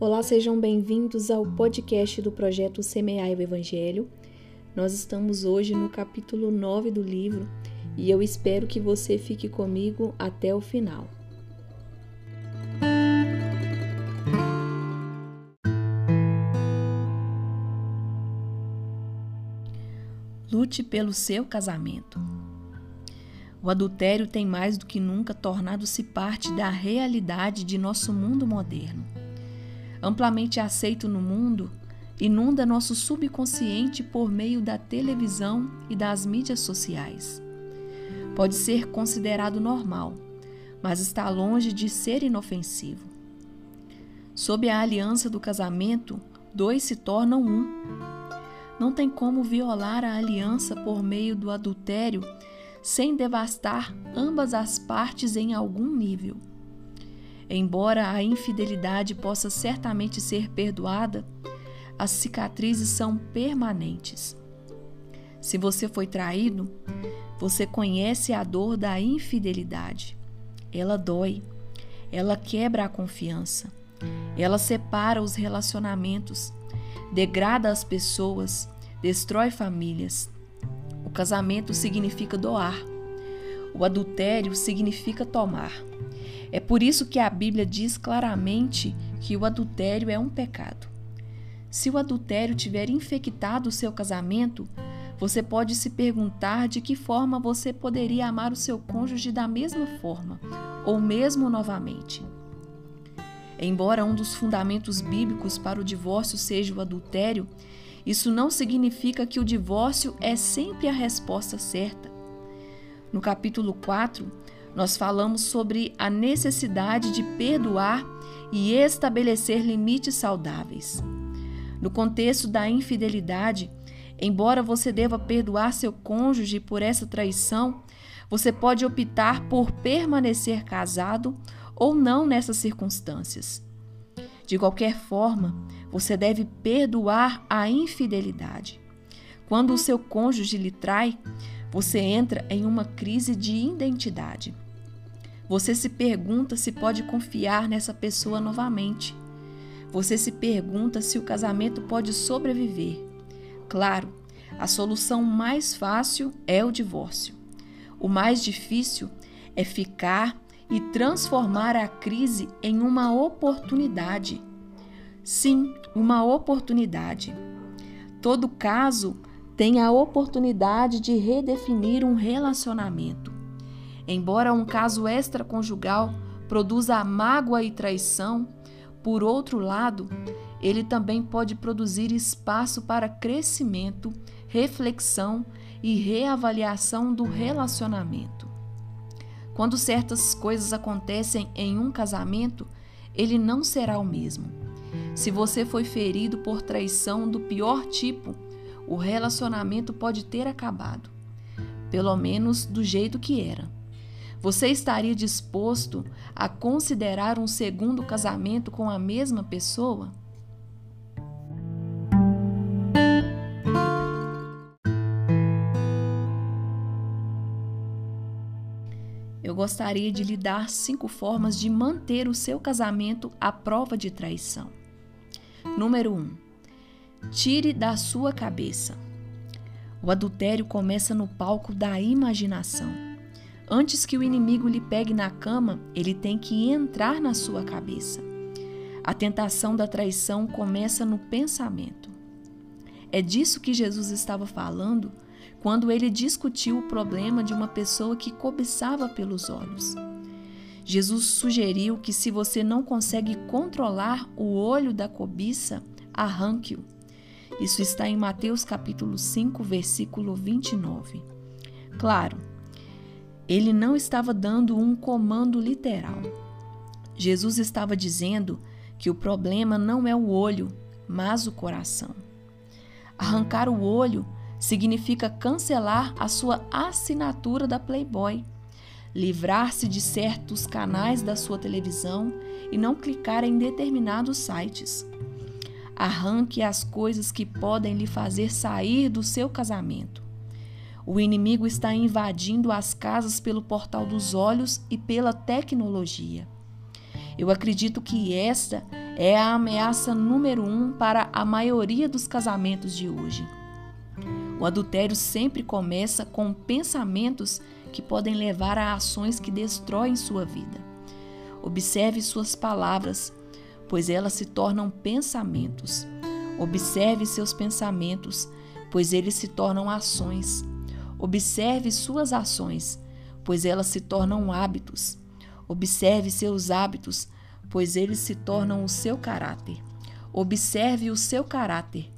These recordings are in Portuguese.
Olá, sejam bem-vindos ao podcast do projeto Semear o Evangelho. Nós estamos hoje no capítulo 9 do livro e eu espero que você fique comigo até o final. Lute pelo seu casamento. O adultério tem mais do que nunca tornado-se parte da realidade de nosso mundo moderno amplamente aceito no mundo, inunda nosso subconsciente por meio da televisão e das mídias sociais. Pode ser considerado normal, mas está longe de ser inofensivo. Sob a aliança do casamento, dois se tornam um. Não tem como violar a aliança por meio do adultério sem devastar ambas as partes em algum nível. Embora a infidelidade possa certamente ser perdoada, as cicatrizes são permanentes. Se você foi traído, você conhece a dor da infidelidade. Ela dói, ela quebra a confiança, ela separa os relacionamentos, degrada as pessoas, destrói famílias. O casamento significa doar, o adultério significa tomar. É por isso que a Bíblia diz claramente que o adultério é um pecado. Se o adultério tiver infectado o seu casamento, você pode se perguntar de que forma você poderia amar o seu cônjuge da mesma forma, ou mesmo novamente. Embora um dos fundamentos bíblicos para o divórcio seja o adultério, isso não significa que o divórcio é sempre a resposta certa. No capítulo 4, nós falamos sobre a necessidade de perdoar e estabelecer limites saudáveis. No contexto da infidelidade, embora você deva perdoar seu cônjuge por essa traição, você pode optar por permanecer casado ou não nessas circunstâncias. De qualquer forma, você deve perdoar a infidelidade. Quando o seu cônjuge lhe trai, você entra em uma crise de identidade. Você se pergunta se pode confiar nessa pessoa novamente. Você se pergunta se o casamento pode sobreviver. Claro, a solução mais fácil é o divórcio. O mais difícil é ficar e transformar a crise em uma oportunidade. Sim, uma oportunidade. Todo caso tem a oportunidade de redefinir um relacionamento. Embora um caso extraconjugal produza mágoa e traição, por outro lado, ele também pode produzir espaço para crescimento, reflexão e reavaliação do relacionamento. Quando certas coisas acontecem em um casamento, ele não será o mesmo. Se você foi ferido por traição do pior tipo, o relacionamento pode ter acabado, pelo menos do jeito que era. Você estaria disposto a considerar um segundo casamento com a mesma pessoa? Eu gostaria de lhe dar cinco formas de manter o seu casamento à prova de traição. Número 1. Um, Tire da sua cabeça. O adultério começa no palco da imaginação. Antes que o inimigo lhe pegue na cama, ele tem que entrar na sua cabeça. A tentação da traição começa no pensamento. É disso que Jesus estava falando quando ele discutiu o problema de uma pessoa que cobiçava pelos olhos. Jesus sugeriu que se você não consegue controlar o olho da cobiça, arranque-o. Isso está em Mateus capítulo 5, versículo 29. Claro, ele não estava dando um comando literal. Jesus estava dizendo que o problema não é o olho, mas o coração. Arrancar o olho significa cancelar a sua assinatura da Playboy, livrar-se de certos canais da sua televisão e não clicar em determinados sites. Arranque as coisas que podem lhe fazer sair do seu casamento. O inimigo está invadindo as casas pelo portal dos olhos e pela tecnologia. Eu acredito que esta é a ameaça número um para a maioria dos casamentos de hoje. O adultério sempre começa com pensamentos que podem levar a ações que destroem sua vida. Observe suas palavras, pois elas se tornam pensamentos. Observe seus pensamentos, pois eles se tornam ações. Observe suas ações, pois elas se tornam hábitos. Observe seus hábitos, pois eles se tornam o seu caráter. Observe o seu caráter,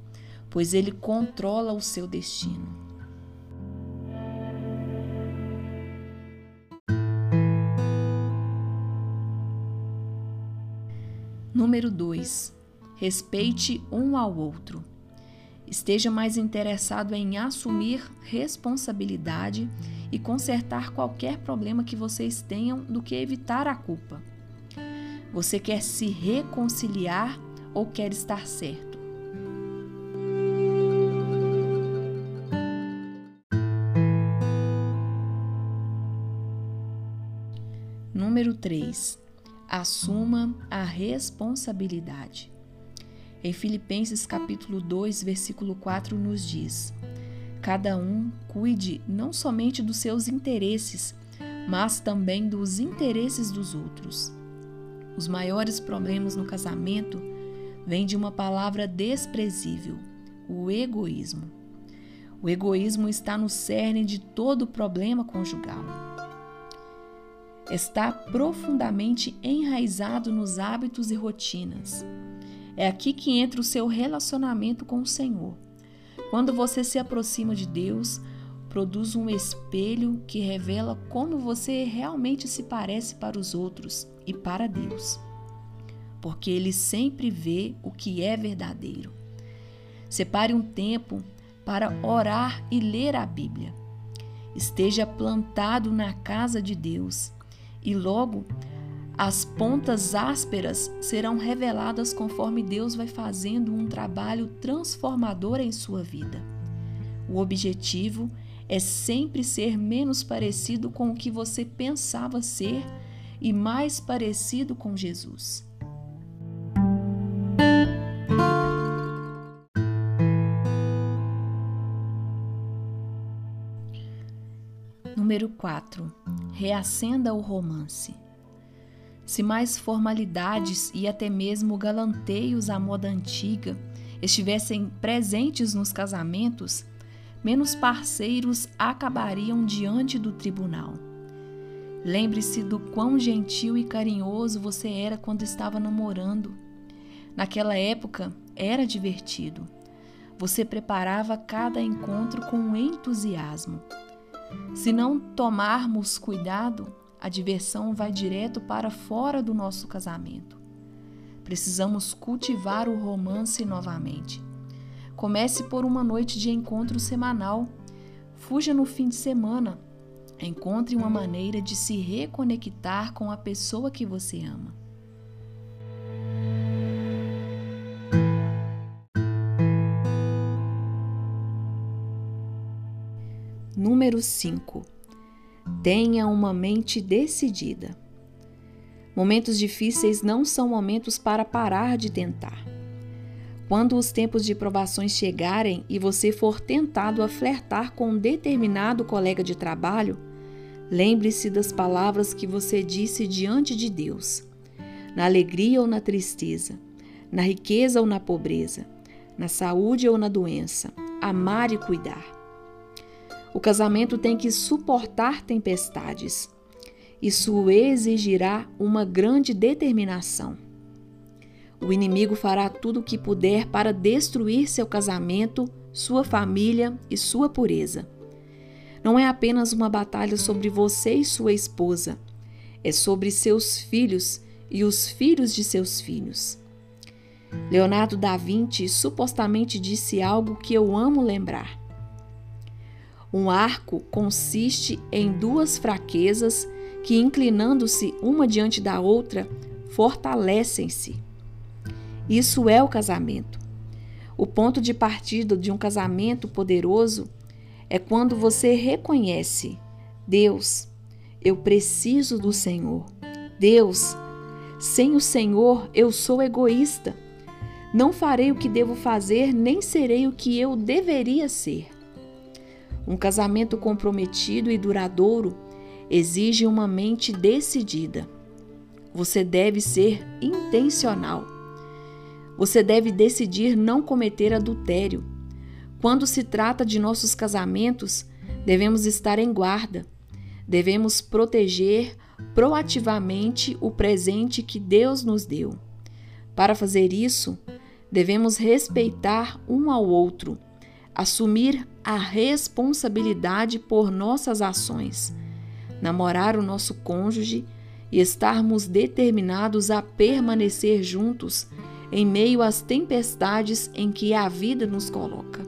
pois ele controla o seu destino. Número 2. Respeite um ao outro. Esteja mais interessado em assumir responsabilidade e consertar qualquer problema que vocês tenham do que evitar a culpa. Você quer se reconciliar ou quer estar certo? Número 3. Assuma a responsabilidade. Em Filipenses capítulo 2, versículo 4 nos diz: Cada um cuide não somente dos seus interesses, mas também dos interesses dos outros. Os maiores problemas no casamento vêm de uma palavra desprezível: o egoísmo. O egoísmo está no cerne de todo problema conjugal. Está profundamente enraizado nos hábitos e rotinas. É aqui que entra o seu relacionamento com o Senhor. Quando você se aproxima de Deus, produz um espelho que revela como você realmente se parece para os outros e para Deus, porque Ele sempre vê o que é verdadeiro. Separe um tempo para orar e ler a Bíblia. Esteja plantado na casa de Deus e logo as pontas ásperas serão reveladas conforme Deus vai fazendo um trabalho transformador em sua vida. O objetivo é sempre ser menos parecido com o que você pensava ser e mais parecido com Jesus. Número 4. Reacenda o romance. Se mais formalidades e até mesmo galanteios à moda antiga estivessem presentes nos casamentos, menos parceiros acabariam diante do tribunal. Lembre-se do quão gentil e carinhoso você era quando estava namorando. Naquela época era divertido. Você preparava cada encontro com entusiasmo. Se não tomarmos cuidado, a diversão vai direto para fora do nosso casamento. Precisamos cultivar o romance novamente. Comece por uma noite de encontro semanal. Fuja no fim de semana. Encontre uma maneira de se reconectar com a pessoa que você ama. Número 5. Tenha uma mente decidida. Momentos difíceis não são momentos para parar de tentar. Quando os tempos de provações chegarem e você for tentado a flertar com um determinado colega de trabalho, lembre-se das palavras que você disse diante de Deus. Na alegria ou na tristeza, na riqueza ou na pobreza, na saúde ou na doença, amar e cuidar. O casamento tem que suportar tempestades. Isso exigirá uma grande determinação. O inimigo fará tudo o que puder para destruir seu casamento, sua família e sua pureza. Não é apenas uma batalha sobre você e sua esposa, é sobre seus filhos e os filhos de seus filhos. Leonardo da Vinci supostamente disse algo que eu amo lembrar. Um arco consiste em duas fraquezas que, inclinando-se uma diante da outra, fortalecem-se. Isso é o casamento. O ponto de partida de um casamento poderoso é quando você reconhece: Deus, eu preciso do Senhor. Deus, Sem o Senhor, eu sou egoísta. Não farei o que devo fazer, nem serei o que eu deveria ser. Um casamento comprometido e duradouro exige uma mente decidida. Você deve ser intencional. Você deve decidir não cometer adultério. Quando se trata de nossos casamentos, devemos estar em guarda. Devemos proteger proativamente o presente que Deus nos deu. Para fazer isso, devemos respeitar um ao outro, assumir a responsabilidade por nossas ações, namorar o nosso cônjuge e estarmos determinados a permanecer juntos em meio às tempestades em que a vida nos coloca.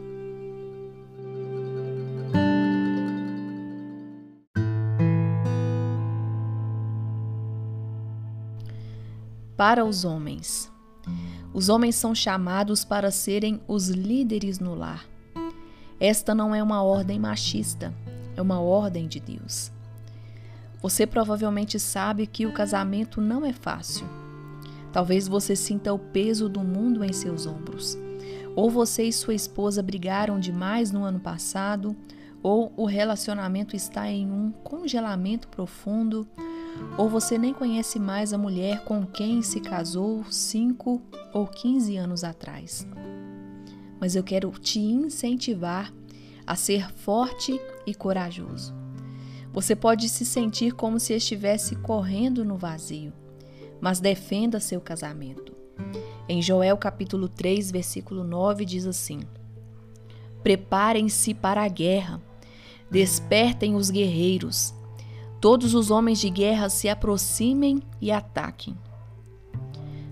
Para os homens. Os homens são chamados para serem os líderes no lar. Esta não é uma ordem machista, é uma ordem de Deus. Você provavelmente sabe que o casamento não é fácil. Talvez você sinta o peso do mundo em seus ombros. Ou você e sua esposa brigaram demais no ano passado, ou o relacionamento está em um congelamento profundo, ou você nem conhece mais a mulher com quem se casou 5 ou 15 anos atrás. Mas eu quero te incentivar a ser forte e corajoso. Você pode se sentir como se estivesse correndo no vazio, mas defenda seu casamento. Em Joel capítulo 3, versículo 9 diz assim: Preparem-se para a guerra, despertem os guerreiros, todos os homens de guerra se aproximem e ataquem.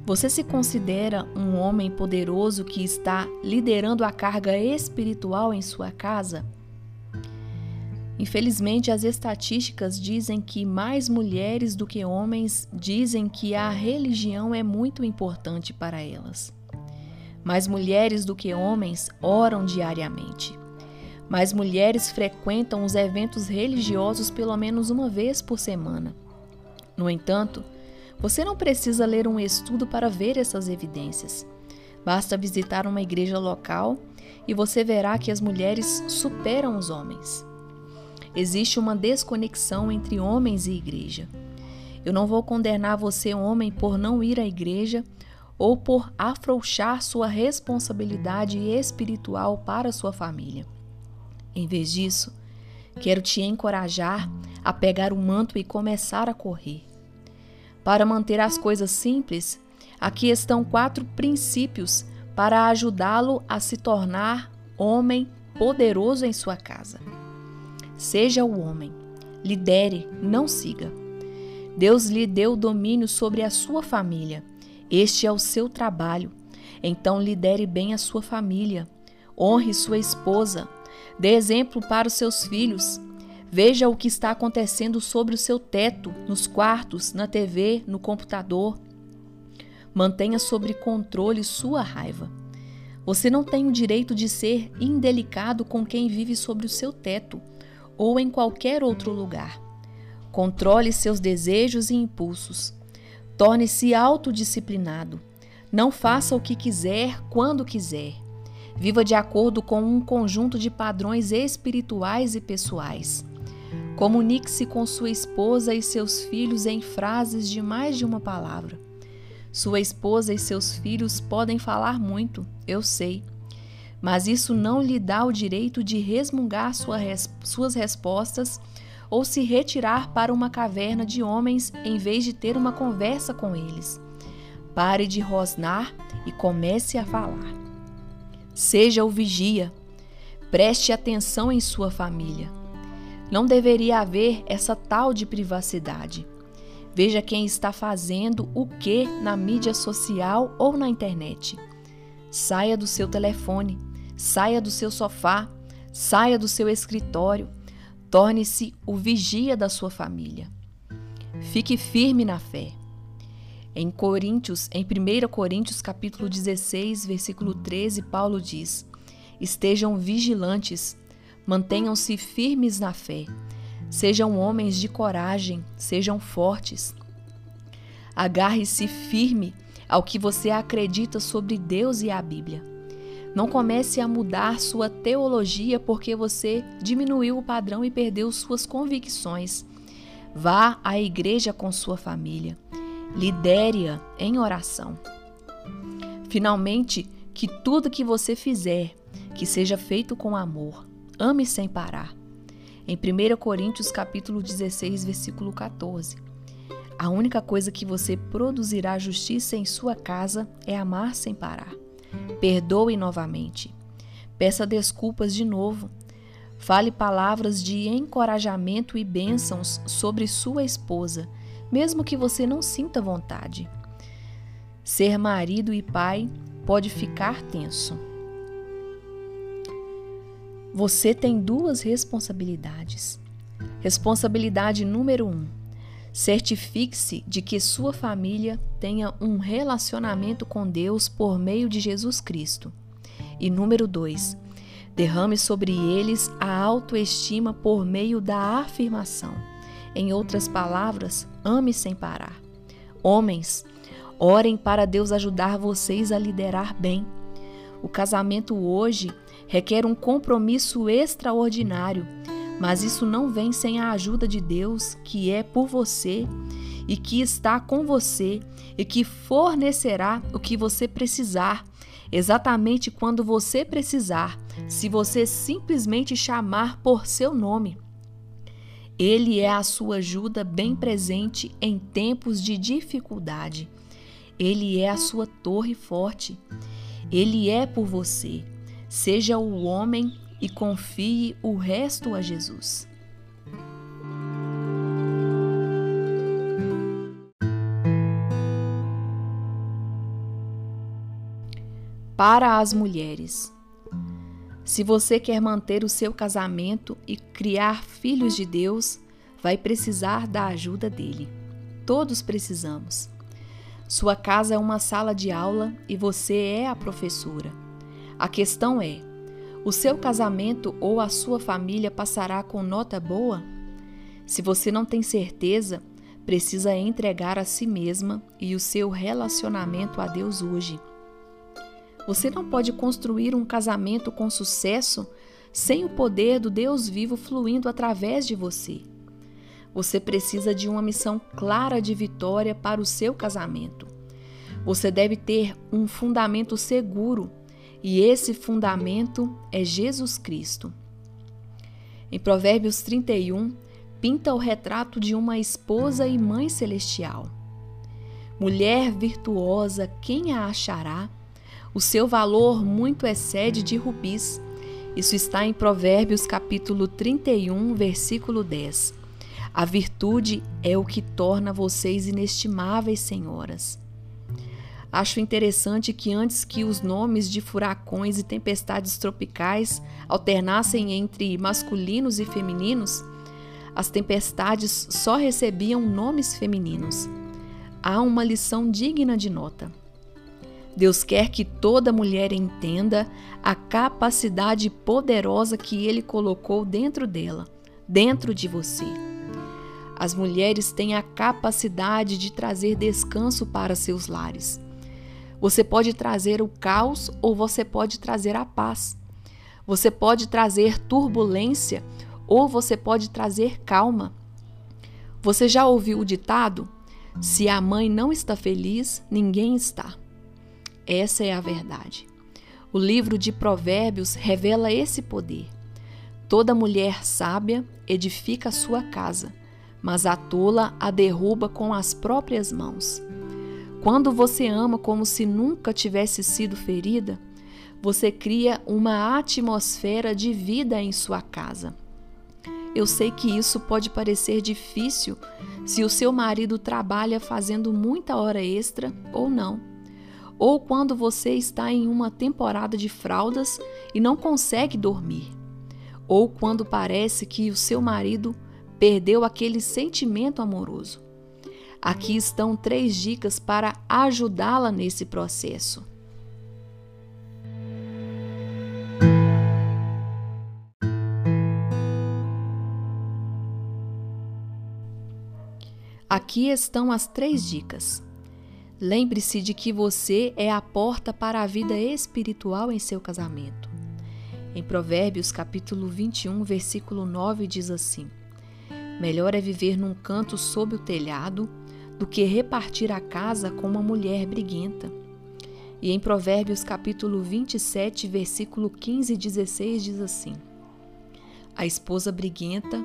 Você se considera um homem poderoso que está liderando a carga espiritual em sua casa? Infelizmente, as estatísticas dizem que mais mulheres do que homens dizem que a religião é muito importante para elas. Mais mulheres do que homens oram diariamente. Mais mulheres frequentam os eventos religiosos pelo menos uma vez por semana. No entanto, você não precisa ler um estudo para ver essas evidências. Basta visitar uma igreja local e você verá que as mulheres superam os homens. Existe uma desconexão entre homens e igreja. Eu não vou condenar você, homem, por não ir à igreja ou por afrouxar sua responsabilidade espiritual para sua família. Em vez disso, quero te encorajar a pegar o manto e começar a correr. Para manter as coisas simples, aqui estão quatro princípios para ajudá-lo a se tornar homem poderoso em sua casa. Seja o homem, lidere, não siga. Deus lhe deu domínio sobre a sua família. Este é o seu trabalho. Então lidere bem a sua família. Honre sua esposa, Dê exemplo para os seus filhos. Veja o que está acontecendo sobre o seu teto, nos quartos, na TV, no computador. Mantenha sob controle sua raiva. Você não tem o direito de ser indelicado com quem vive sobre o seu teto ou em qualquer outro lugar. Controle seus desejos e impulsos. Torne-se autodisciplinado. Não faça o que quiser quando quiser. Viva de acordo com um conjunto de padrões espirituais e pessoais. Comunique-se com sua esposa e seus filhos em frases de mais de uma palavra. Sua esposa e seus filhos podem falar muito, eu sei, mas isso não lhe dá o direito de resmungar sua res suas respostas ou se retirar para uma caverna de homens em vez de ter uma conversa com eles. Pare de rosnar e comece a falar. Seja o vigia. Preste atenção em sua família. Não deveria haver essa tal de privacidade. Veja quem está fazendo o que na mídia social ou na internet. Saia do seu telefone, saia do seu sofá, saia do seu escritório. Torne-se o vigia da sua família. Fique firme na fé. Em Coríntios, em 1 Coríntios capítulo 16, versículo 13, Paulo diz: Estejam vigilantes, mantenham-se firmes na fé, sejam homens de coragem, sejam fortes. Agarre-se firme ao que você acredita sobre Deus e a Bíblia. Não comece a mudar sua teologia porque você diminuiu o padrão e perdeu suas convicções. Vá à igreja com sua família. Lidere-a em oração. Finalmente, que tudo que você fizer, que seja feito com amor. Ame sem parar. Em 1 Coríntios capítulo 16, versículo 14. A única coisa que você produzirá justiça em sua casa é amar sem parar. Perdoe novamente. Peça desculpas de novo. Fale palavras de encorajamento e bênçãos sobre sua esposa, mesmo que você não sinta vontade. Ser marido e pai pode ficar tenso. Você tem duas responsabilidades. Responsabilidade número um: certifique-se de que sua família tenha um relacionamento com Deus por meio de Jesus Cristo. E número dois: derrame sobre eles a autoestima por meio da afirmação. Em outras palavras, ame sem parar. Homens, Orem para Deus ajudar vocês a liderar bem. O casamento hoje requer um compromisso extraordinário, mas isso não vem sem a ajuda de Deus, que é por você e que está com você e que fornecerá o que você precisar, exatamente quando você precisar, se você simplesmente chamar por seu nome. Ele é a sua ajuda bem presente em tempos de dificuldade. Ele é a sua torre forte. Ele é por você. Seja o homem e confie o resto a Jesus. Para as mulheres. Se você quer manter o seu casamento e criar filhos de Deus, vai precisar da ajuda dele. Todos precisamos. Sua casa é uma sala de aula e você é a professora. A questão é: o seu casamento ou a sua família passará com nota boa? Se você não tem certeza, precisa entregar a si mesma e o seu relacionamento a Deus hoje. Você não pode construir um casamento com sucesso sem o poder do Deus vivo fluindo através de você. Você precisa de uma missão clara de vitória para o seu casamento. Você deve ter um fundamento seguro e esse fundamento é Jesus Cristo. Em Provérbios 31, pinta o retrato de uma esposa e mãe celestial. Mulher virtuosa, quem a achará? O seu valor muito excede de rubis. Isso está em Provérbios capítulo 31, versículo 10. A virtude é o que torna vocês inestimáveis senhoras. Acho interessante que antes que os nomes de furacões e tempestades tropicais alternassem entre masculinos e femininos, as tempestades só recebiam nomes femininos. Há uma lição digna de nota. Deus quer que toda mulher entenda a capacidade poderosa que Ele colocou dentro dela, dentro de você. As mulheres têm a capacidade de trazer descanso para seus lares. Você pode trazer o caos ou você pode trazer a paz. Você pode trazer turbulência ou você pode trazer calma. Você já ouviu o ditado? Se a mãe não está feliz, ninguém está. Essa é a verdade. O livro de Provérbios revela esse poder. Toda mulher sábia edifica a sua casa, mas a tola a derruba com as próprias mãos. Quando você ama como se nunca tivesse sido ferida, você cria uma atmosfera de vida em sua casa. Eu sei que isso pode parecer difícil se o seu marido trabalha fazendo muita hora extra ou não. Ou quando você está em uma temporada de fraldas e não consegue dormir. Ou quando parece que o seu marido perdeu aquele sentimento amoroso. Aqui estão três dicas para ajudá-la nesse processo. Aqui estão as três dicas. Lembre-se de que você é a porta para a vida espiritual em seu casamento. Em Provérbios, capítulo 21, versículo 9, diz assim: Melhor é viver num canto sob o telhado do que repartir a casa com uma mulher briguenta. E em Provérbios, capítulo 27, versículo 15 e 16, diz assim: A esposa briguenta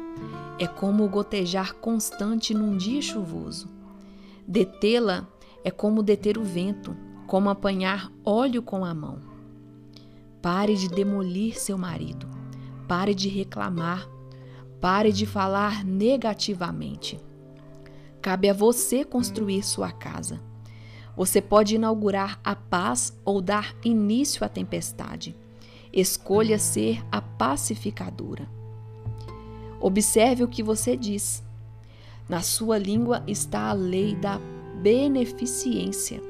é como o gotejar constante num dia chuvoso. Detê-la é como deter o vento, como apanhar óleo com a mão. Pare de demolir seu marido. Pare de reclamar. Pare de falar negativamente. Cabe a você construir sua casa. Você pode inaugurar a paz ou dar início à tempestade. Escolha ser a pacificadora. Observe o que você diz. Na sua língua está a lei da beneficência.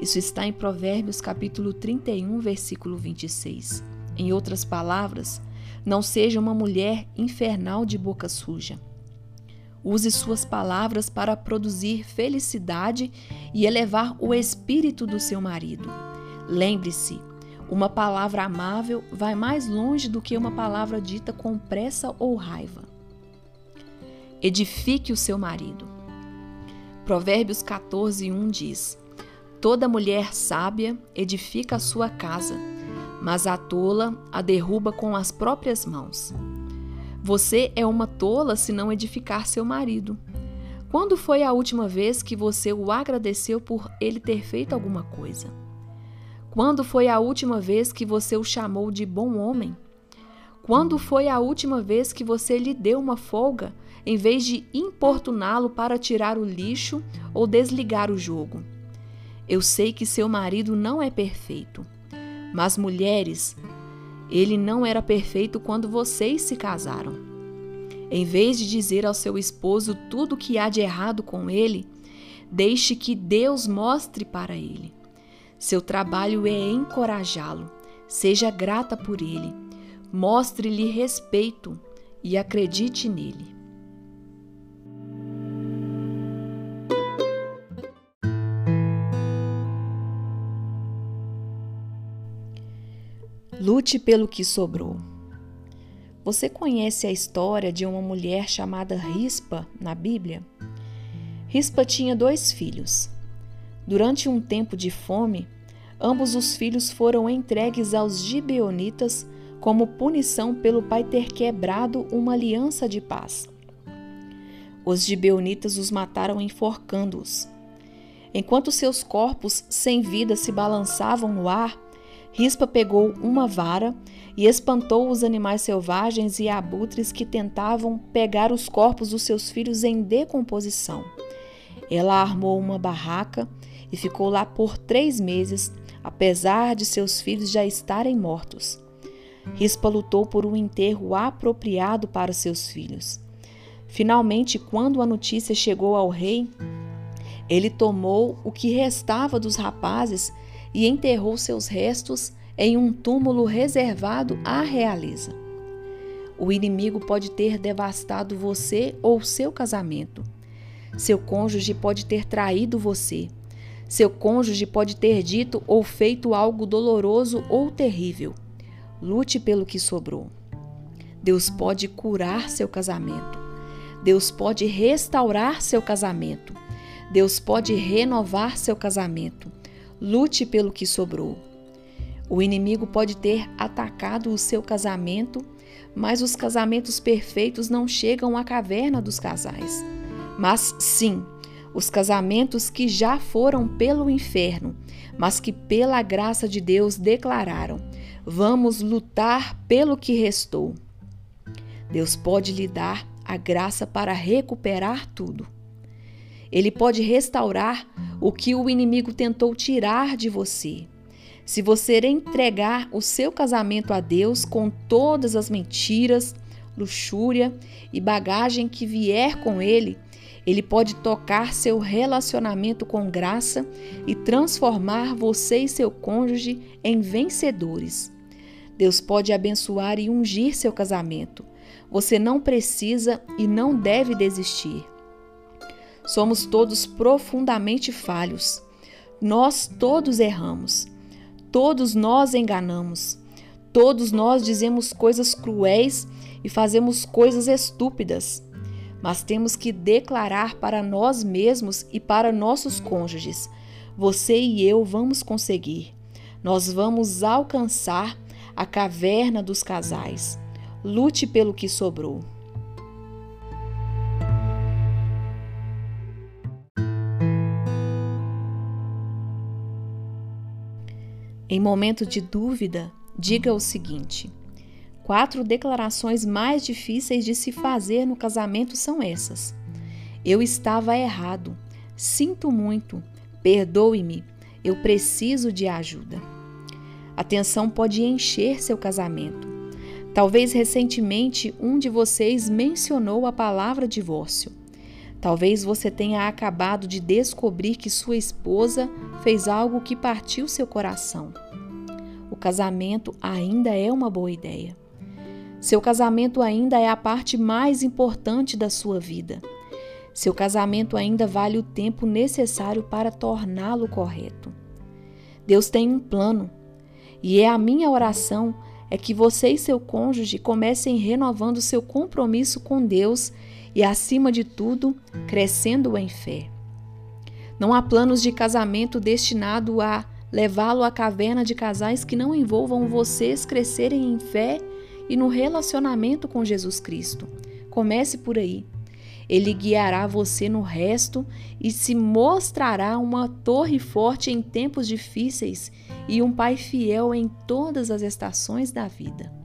Isso está em Provérbios capítulo 31, versículo 26. Em outras palavras, não seja uma mulher infernal de boca suja. Use suas palavras para produzir felicidade e elevar o espírito do seu marido. Lembre-se, uma palavra amável vai mais longe do que uma palavra dita com pressa ou raiva. Edifique o seu marido. Provérbios 14, 1 diz: Toda mulher sábia edifica a sua casa, mas a tola a derruba com as próprias mãos. Você é uma tola se não edificar seu marido. Quando foi a última vez que você o agradeceu por ele ter feito alguma coisa? Quando foi a última vez que você o chamou de bom homem? Quando foi a última vez que você lhe deu uma folga em vez de importuná-lo para tirar o lixo ou desligar o jogo? Eu sei que seu marido não é perfeito. Mas, mulheres, ele não era perfeito quando vocês se casaram. Em vez de dizer ao seu esposo tudo o que há de errado com ele, deixe que Deus mostre para ele. Seu trabalho é encorajá-lo. Seja grata por ele. Mostre-lhe respeito e acredite nele. Lute pelo que sobrou. Você conhece a história de uma mulher chamada Rispa na Bíblia? Rispa tinha dois filhos. Durante um tempo de fome, ambos os filhos foram entregues aos gibeonitas como punição pelo pai ter quebrado uma aliança de paz. Os gibeonitas os mataram enforcando-os. Enquanto seus corpos sem vida se balançavam no ar, Rispa pegou uma vara e espantou os animais selvagens e abutres que tentavam pegar os corpos dos seus filhos em decomposição. Ela armou uma barraca e ficou lá por três meses, apesar de seus filhos já estarem mortos. Rispa lutou por um enterro apropriado para seus filhos. Finalmente, quando a notícia chegou ao rei, ele tomou o que restava dos rapazes e enterrou seus restos em um túmulo reservado à realeza. O inimigo pode ter devastado você ou seu casamento. Seu cônjuge pode ter traído você. Seu cônjuge pode ter dito ou feito algo doloroso ou terrível. Lute pelo que sobrou. Deus pode curar seu casamento. Deus pode restaurar seu casamento. Deus pode renovar seu casamento. Lute pelo que sobrou. O inimigo pode ter atacado o seu casamento, mas os casamentos perfeitos não chegam à caverna dos casais. Mas sim, os casamentos que já foram pelo inferno, mas que pela graça de Deus declararam: vamos lutar pelo que restou. Deus pode lhe dar a graça para recuperar tudo. Ele pode restaurar o que o inimigo tentou tirar de você. Se você entregar o seu casamento a Deus com todas as mentiras, luxúria e bagagem que vier com ele, ele pode tocar seu relacionamento com graça e transformar você e seu cônjuge em vencedores. Deus pode abençoar e ungir seu casamento. Você não precisa e não deve desistir. Somos todos profundamente falhos. Nós todos erramos. Todos nós enganamos. Todos nós dizemos coisas cruéis e fazemos coisas estúpidas. Mas temos que declarar para nós mesmos e para nossos cônjuges: você e eu vamos conseguir. Nós vamos alcançar a caverna dos casais. Lute pelo que sobrou. Em momento de dúvida, diga o seguinte: quatro declarações mais difíceis de se fazer no casamento são essas. Eu estava errado. Sinto muito. Perdoe-me. Eu preciso de ajuda. A tensão pode encher seu casamento. Talvez recentemente um de vocês mencionou a palavra divórcio. Talvez você tenha acabado de descobrir que sua esposa fez algo que partiu seu coração. O casamento ainda é uma boa ideia. Seu casamento ainda é a parte mais importante da sua vida. Seu casamento ainda vale o tempo necessário para torná-lo correto. Deus tem um plano, e é a minha oração é que você e seu cônjuge comecem renovando seu compromisso com Deus e, acima de tudo, crescendo em fé. Não há planos de casamento destinado a levá-lo à caverna de casais que não envolvam vocês crescerem em fé e no relacionamento com Jesus Cristo. Comece por aí. Ele guiará você no resto e se mostrará uma torre forte em tempos difíceis e um pai fiel em todas as estações da vida.